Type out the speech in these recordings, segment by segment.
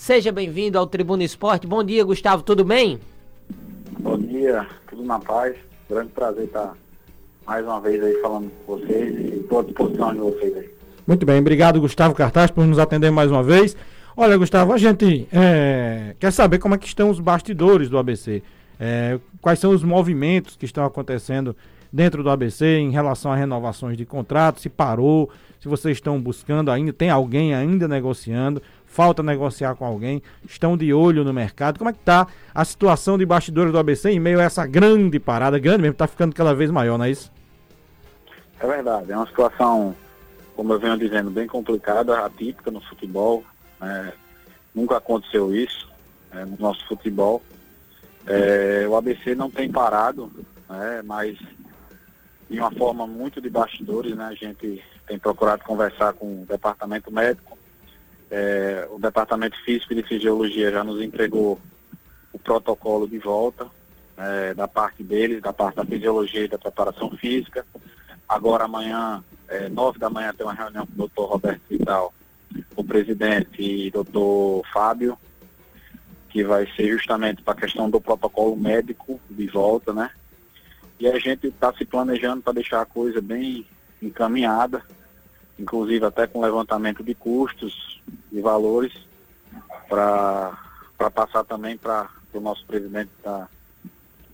Seja bem-vindo ao Tribuna Esporte. Bom dia, Gustavo, tudo bem? Bom dia, tudo na paz. Grande prazer estar mais uma vez aí falando com vocês e estou à disposição de vocês aí. Muito bem, obrigado Gustavo Cartaz por nos atender mais uma vez. Olha, Gustavo, a gente é, quer saber como é que estão os bastidores do ABC. É, quais são os movimentos que estão acontecendo dentro do ABC em relação a renovações de contrato, se parou, se vocês estão buscando ainda, tem alguém ainda negociando, falta negociar com alguém, estão de olho no mercado. Como é que está a situação de bastidores do ABC em meio a essa grande parada, grande mesmo, está ficando cada vez maior, não é isso? É verdade, é uma situação como eu venho dizendo, bem complicada, atípica no futebol. Né? Nunca aconteceu isso né, no nosso futebol. É, o ABC não tem parado, né, mas de uma forma muito de bastidores, né, a gente tem procurado conversar com o departamento médico. É, o departamento físico de fisiologia já nos entregou o protocolo de volta é, da parte deles, da parte da fisiologia e da preparação física. Agora amanhã é, nove da manhã tem uma reunião com o doutor Roberto Vital, o presidente e doutor Fábio, que vai ser justamente para a questão do protocolo médico de volta, né? E a gente está se planejando para deixar a coisa bem encaminhada, inclusive até com levantamento de custos e valores, para passar também para o nosso presidente da,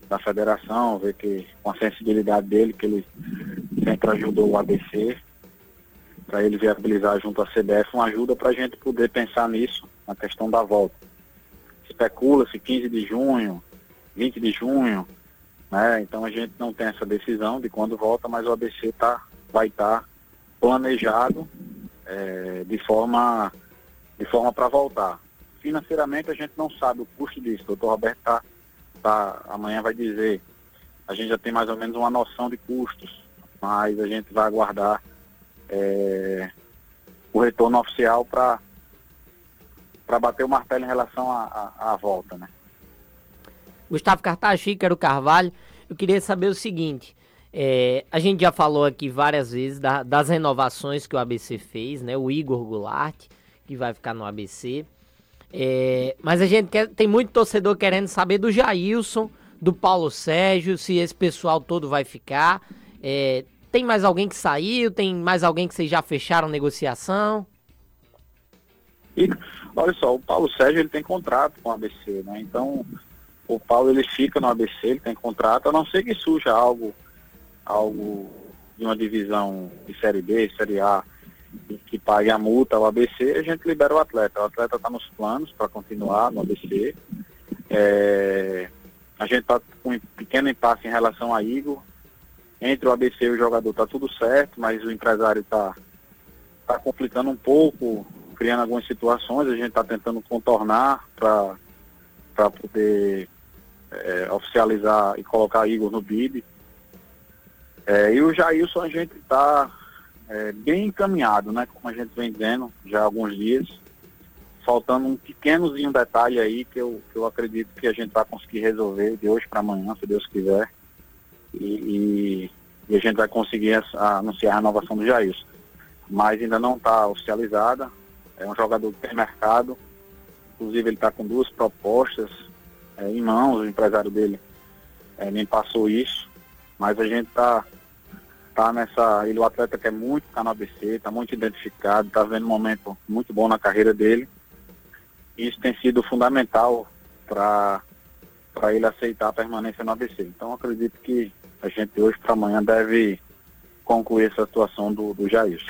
da federação, ver que com a sensibilidade dele, que ele sempre ajudou o ABC, para ele viabilizar junto à CBF uma ajuda para a gente poder pensar nisso, na questão da volta. Especula-se 15 de junho, 20 de junho, né? Então a gente não tem essa decisão de quando volta, mas o ABC tá, vai estar tá planejado é, de forma de forma para voltar. Financeiramente a gente não sabe o custo disso. O doutor Roberto tá, tá, amanhã vai dizer. A gente já tem mais ou menos uma noção de custos mas a gente vai aguardar é, o retorno oficial para bater o martelo em relação à volta, né? Gustavo Cartaz, Ícaro Carvalho, eu queria saber o seguinte, é, a gente já falou aqui várias vezes da, das renovações que o ABC fez, né? O Igor Goulart, que vai ficar no ABC, é, mas a gente quer, tem muito torcedor querendo saber do Jailson, do Paulo Sérgio, se esse pessoal todo vai ficar, é, tem mais alguém que saiu? Tem mais alguém que vocês já fecharam negociação? E, olha só, o Paulo Sérgio ele tem contrato com o ABC, né? Então, o Paulo ele fica no ABC, ele tem contrato, a não ser que surja algo, algo de uma divisão de Série B, Série A, que pague a multa ao ABC, a gente libera o atleta. O atleta está nos planos para continuar no ABC. É, a gente está com um pequeno impasse em relação a Igor, entre o ABC e o jogador está tudo certo, mas o empresário está tá complicando um pouco, criando algumas situações, a gente está tentando contornar para poder é, oficializar e colocar Igor no BID. É, e o Jailson a gente está é, bem encaminhado, né? Como a gente vem dizendo já há alguns dias. Faltando um pequenozinho detalhe aí que eu, que eu acredito que a gente vai conseguir resolver de hoje para amanhã, se Deus quiser e, e, e a gente vai conseguir anunciar a renovação do Jair. Mas ainda não está oficializada, é um jogador que tem mercado, inclusive ele está com duas propostas é, em mãos, o empresário dele é, me passou isso, mas a gente está tá nessa. Ele, o atleta quer muito ficar no ABC, está muito identificado, está vendo um momento muito bom na carreira dele. Isso tem sido fundamental para ele aceitar a permanência no ABC. Então acredito que a gente hoje para amanhã deve concluir essa atuação do, do Jair.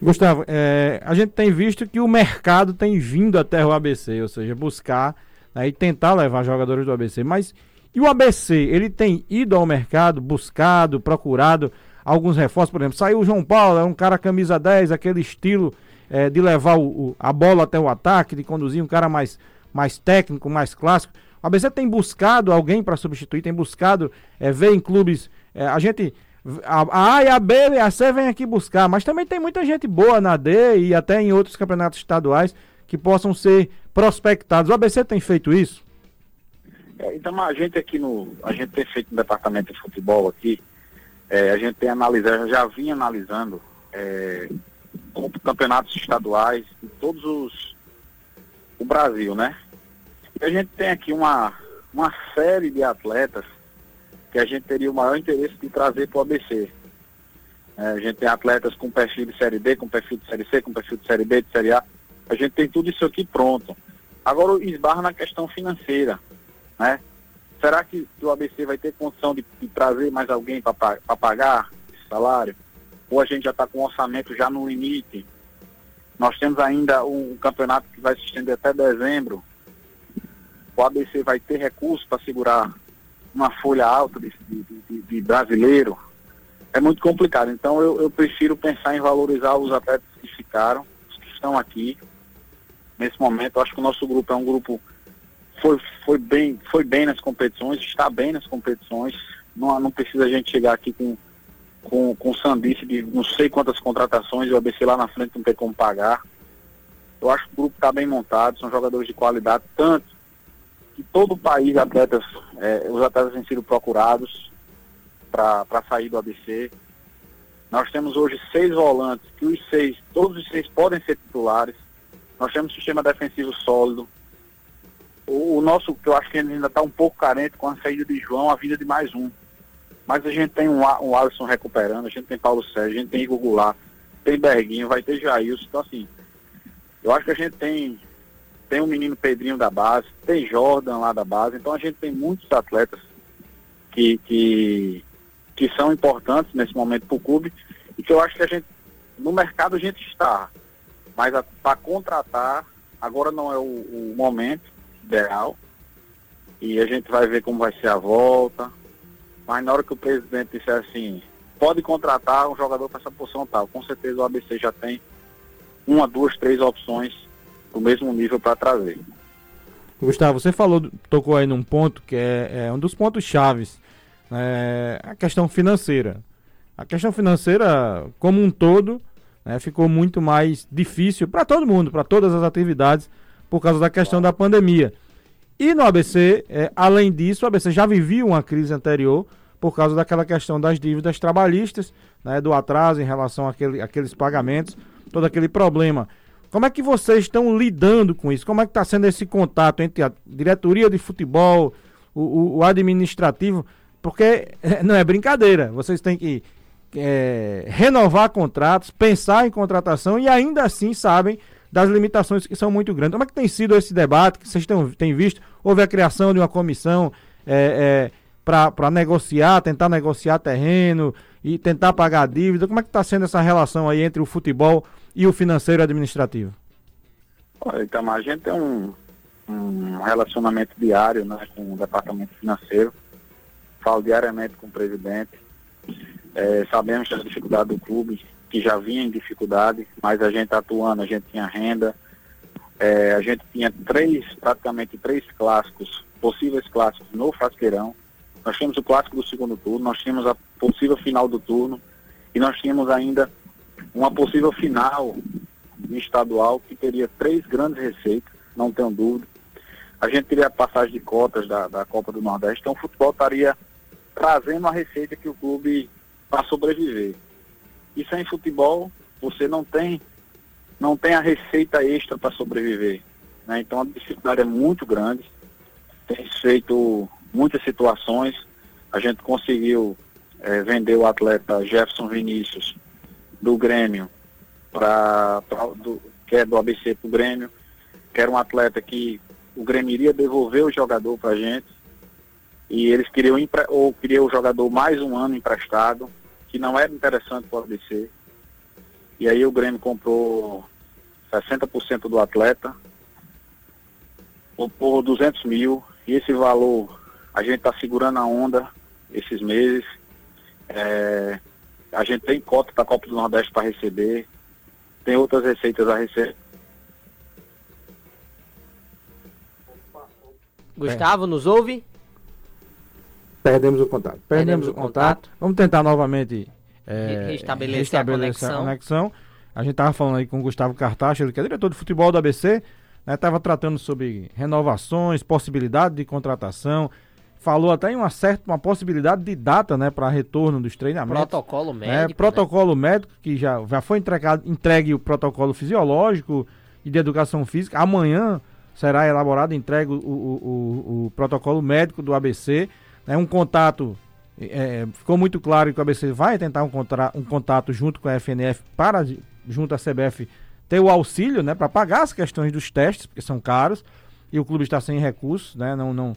Gustavo, é, a gente tem visto que o mercado tem vindo até o ABC, ou seja, buscar né, e tentar levar jogadores do ABC. Mas e o ABC, ele tem ido ao mercado, buscado, procurado alguns reforços, por exemplo, saiu o João Paulo, é um cara camisa 10, aquele estilo é, de levar o, o, a bola até o ataque, de conduzir um cara mais, mais técnico, mais clássico. A ABC tem buscado alguém para substituir, tem buscado é, ver em clubes. É, a gente. A A e a B e a C vem aqui buscar, mas também tem muita gente boa na D e até em outros campeonatos estaduais que possam ser prospectados. O ABC tem feito isso? É, então a gente aqui no. A gente tem feito no departamento de futebol aqui, é, a gente tem analisado, já vinha analisando é, campeonatos estaduais, todos os o Brasil, né? E a gente tem aqui uma, uma série de atletas que a gente teria o maior interesse de trazer para o ABC. É, a gente tem atletas com perfil de Série D, com perfil de Série C, com perfil de Série B, de Série A. A gente tem tudo isso aqui pronto. Agora esbarra na questão financeira, né? Será que, o ABC vai ter condição de, de trazer mais alguém para pagar esse salário? Ou a gente já está com o orçamento já no limite? Nós temos ainda um, campeonato que vai se estender até dezembro. O ABC vai ter recursos para segurar uma folha alta de, de, de, de brasileiro? é muito complicado. Então eu, eu, prefiro pensar em valorizar os atletas que ficaram, os que estão aqui. Nesse momento, acho que o nosso grupo é um grupo foi, foi bem foi bem nas competições, está bem nas competições. Não, não precisa a gente chegar aqui com com, com sandice de não sei quantas contratações o ABC lá na frente não ter como pagar. Eu acho que o grupo está bem montado, são jogadores de qualidade, tanto que todo o país atletas, é, os atletas têm sido procurados, para sair do ABC. Nós temos hoje seis volantes, que os seis, todos os seis podem ser titulares. Nós temos um sistema defensivo sólido. O, o nosso, que eu acho que ainda está um pouco carente com a saída de João, a vinda de mais um. Mas a gente tem um, um Alisson recuperando, a gente tem Paulo Sérgio, a gente tem Igor Goulart, tem Berguinho, vai ter Jailson. Então, assim, eu acho que a gente tem, tem um menino Pedrinho da base, tem Jordan lá da base. Então, a gente tem muitos atletas que, que que são importantes nesse momento para o clube e que eu acho que a gente, no mercado a gente está, mas para contratar, agora não é o, o, momento ideal e a gente vai ver como vai ser a volta, mas na hora que o presidente disser assim, pode contratar um jogador para essa posição tal, com certeza o ABC já tem uma, duas, três opções do mesmo nível para trazer. Gustavo, você falou, tocou aí num ponto que é, é um dos pontos chaves é, a questão financeira. A questão financeira, como um todo, né, ficou muito mais difícil para todo mundo, para todas as atividades, por causa da questão da pandemia. E no ABC, é, além disso, o ABC já vivia uma crise anterior por causa daquela questão das dívidas trabalhistas, né, do atraso em relação àquele, àqueles pagamentos, todo aquele problema. Como é que vocês estão lidando com isso? Como é que está sendo esse contato entre a diretoria de futebol, o, o, o administrativo? Porque não é brincadeira. Vocês têm que é, renovar contratos, pensar em contratação e ainda assim sabem das limitações que são muito grandes. Como é que tem sido esse debate que vocês têm, visto? Houve a criação de uma comissão é, é, para negociar, tentar negociar terreno e tentar pagar dívida. Como é que está sendo essa relação aí entre o futebol e o financeiro administrativo? Olha, então, a gente tem um, um relacionamento diário né, com o departamento financeiro falo diariamente com o presidente. É, sabemos da dificuldade do clube, que já vinha em dificuldade, mas a gente atuando, a gente tinha renda. É, a gente tinha três, praticamente três clássicos, possíveis clássicos no Frasqueirão. Nós tínhamos o clássico do segundo turno, nós tínhamos a possível final do turno e nós tínhamos ainda uma possível final estadual que teria três grandes receitas, não tenho dúvida. A gente teria a passagem de cotas da, da Copa do Nordeste, então o futebol estaria trazendo a receita que o clube para sobreviver. E sem futebol, você não tem, não tem a receita extra para sobreviver. Né? Então a dificuldade é muito grande. Tem feito muitas situações. A gente conseguiu é, vender o atleta Jefferson Vinícius do Grêmio para que é do ABC para o Grêmio, que era um atleta que o Grêmio iria devolver o jogador para a gente e eles queriam, ou queriam o jogador mais um ano emprestado, que não era interessante para o ABC. E aí o Grêmio comprou 60% do atleta, por 200 mil, e esse valor a gente está segurando a onda esses meses. É, a gente tem cota da Copa do Nordeste para receber, tem outras receitas a receber. Gustavo, nos ouve? Perdemos o contato. Perdemos, Perdemos o contato. contato. Vamos tentar novamente é, restabelecer, restabelecer a, conexão. a, conexão. a gente estava falando aí com o Gustavo Cartacho, que é diretor de futebol do ABC, estava né, tratando sobre renovações, possibilidade de contratação. Falou até em uma certa uma possibilidade de data né, para retorno dos treinamentos. Protocolo né, médico. Né, protocolo né? médico, que já, já foi entregado, entregue o protocolo fisiológico e de educação física. Amanhã será elaborado, entregue o, o, o, o protocolo médico do ABC, né, um contato é, ficou muito claro que o ABC vai tentar um, contra, um contato junto com a FNF para, junto à CBF, ter o auxílio né, para pagar as questões dos testes, porque são caros, e o clube está sem recursos, né, não, não,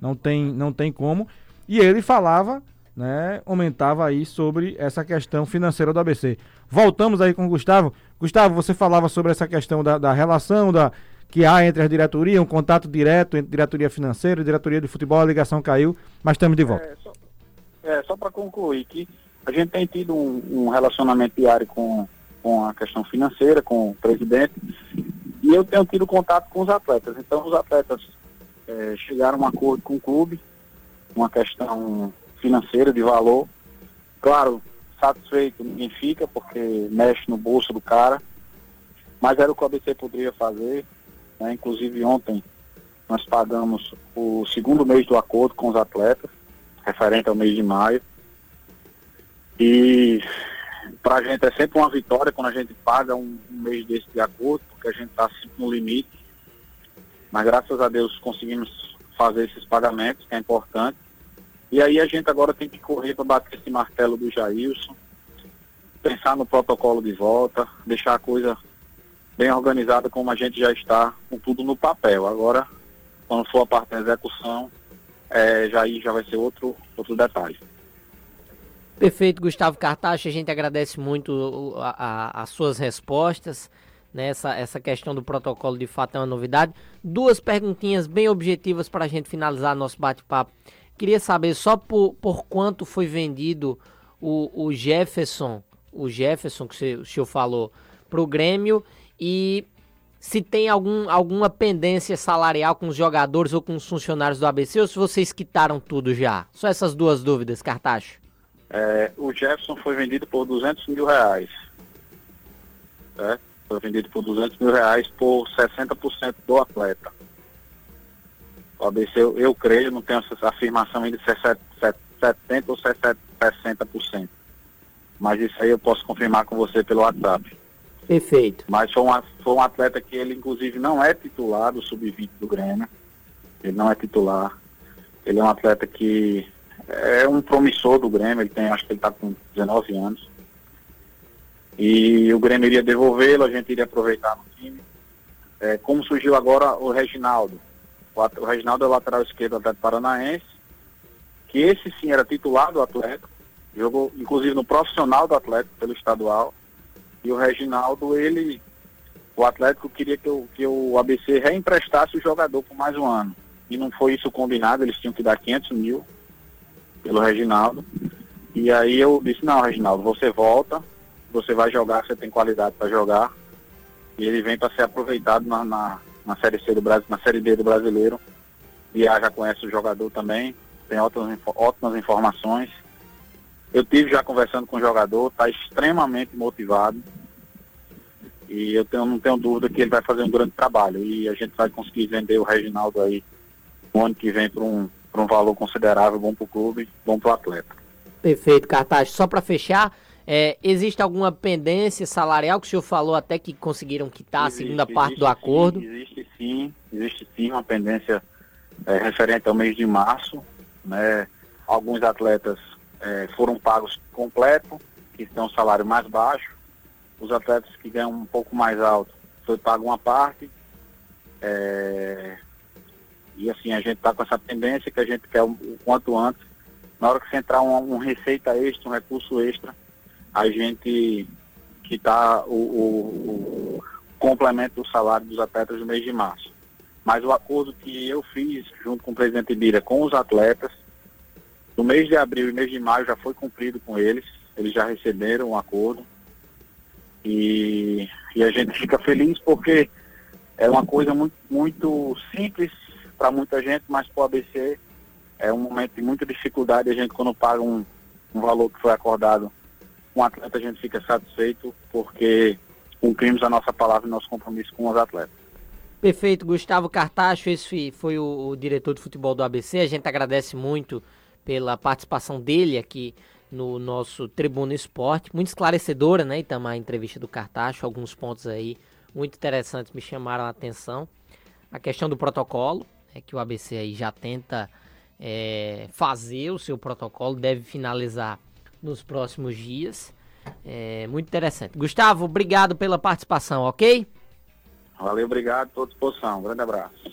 não, tem, não tem como. E ele falava, né, aumentava aí sobre essa questão financeira do ABC. Voltamos aí com o Gustavo. Gustavo, você falava sobre essa questão da, da relação da, que há entre as diretorias, um contato direto entre diretoria financeira e diretoria de futebol, a ligação caiu, mas estamos de volta. É, só, é, só para concluir que a gente tem tido um, um, relacionamento diário com, com a questão financeira, com o presidente, e eu tenho tido contato com os atletas. Então os atletas é, chegaram a um acordo com o clube, uma questão financeira de valor. Claro, satisfeito ninguém fica, porque mexe no bolso do cara, mas era o que o ABC poderia fazer. Né? Inclusive ontem nós pagamos o segundo mês do acordo com os atletas, referente ao mês de maio. E para a gente é sempre uma vitória quando a gente paga um, um mês desse de acordo, porque a gente está sempre no limite. Mas graças a Deus conseguimos fazer esses pagamentos, que é importante. E aí a gente agora tem que correr para bater esse martelo do Jailson, pensar no protocolo de volta, deixar a coisa bem organizada como a gente já está, com tudo no papel. Agora, quando for a parte da execução, é, já aí já vai ser outro, outro detalhe. Perfeito, Gustavo Cartacho, a gente agradece muito a, a, as suas respostas. Nessa né? essa questão do protocolo de fato é uma novidade. Duas perguntinhas bem objetivas para a gente finalizar nosso bate-papo. Queria saber só por, por quanto foi vendido o, o Jefferson, o Jefferson que o senhor falou, para o Grêmio e se tem algum, alguma pendência salarial com os jogadores ou com os funcionários do ABC ou se vocês quitaram tudo já? Só essas duas dúvidas, Cartacho. É, o Jefferson foi vendido por 200 mil reais. É, foi vendido por 200 mil reais por 60% do atleta. O ABC, eu, eu creio, não tenho essa afirmação ainda de ser 70 ou 60%. Mas isso aí eu posso confirmar com você pelo WhatsApp. Perfeito. Mas foi, uma, foi um atleta que ele, inclusive, não é titular do sub-20 do Grêmio. Ele não é titular. Ele é um atleta que é um promissor do Grêmio. Ele tem, acho que ele está com 19 anos. E o Grêmio iria devolvê-lo, a gente iria aproveitar no time. É, como surgiu agora o Reginaldo. O, o Reginaldo é o lateral esquerdo do Atlético Paranaense, que esse sim era titular do Atlético, jogou inclusive no profissional do Atlético pelo estadual. E o Reginaldo, ele, o Atlético queria que, eu, que o ABC reemprestasse o jogador por mais um ano. E não foi isso combinado, eles tinham que dar 500 mil pelo Reginaldo. E aí eu disse, não, Reginaldo, você volta, você vai jogar, você tem qualidade para jogar. E ele vem para ser aproveitado na, na, na, Série C do Brasil, na Série B do Brasileiro. E já conhece o jogador também, tem ótimas, ótimas informações. Eu tive já conversando com o jogador, está extremamente motivado. E eu tenho, não tenho dúvida que ele vai fazer um grande trabalho. E a gente vai conseguir vender o Reginaldo aí no ano que vem por um, um valor considerável, bom para o clube, bom para o atleta. Perfeito, Cartaz. Só para fechar, é, existe alguma pendência salarial que o senhor falou até que conseguiram quitar existe, a segunda parte do acordo? Sim, existe sim, existe sim uma pendência é, referente ao mês de março. Né? Alguns atletas é, foram pagos completo, que tem um salário mais baixo. Os atletas que ganham um pouco mais alto foi pago uma parte. É, e assim, a gente está com essa tendência que a gente quer o, quanto antes. Na hora que você entrar um, um, receita extra, um recurso extra, a gente que está o, o, o complemento do salário dos atletas no mês de março. Mas o acordo que eu fiz junto com o presidente Bira com os atletas no mês de abril e mês de maio já foi cumprido com eles, eles já receberam um acordo. E, e a gente fica feliz porque é uma coisa muito, muito simples para muita gente, mas para o ABC é um momento de muita dificuldade. A gente, quando paga um, um valor que foi acordado com um atleta, a gente fica satisfeito porque cumprimos a nossa palavra e nosso compromisso com os atletas. Perfeito, Gustavo Cartacho, esse foi o, o diretor de futebol do ABC. A gente agradece muito pela participação dele aqui no nosso Tribuna Esporte. Muito esclarecedora, né, Itamar, a entrevista do Cartacho. Alguns pontos aí muito interessantes me chamaram a atenção. a questão do protocolo, é que o ABC aí já tenta é, fazer o seu protocolo, deve finalizar nos próximos dias. É, muito interessante. Gustavo, obrigado pela participação, ok? Valeu, obrigado, estou à disposição. Um grande abraço.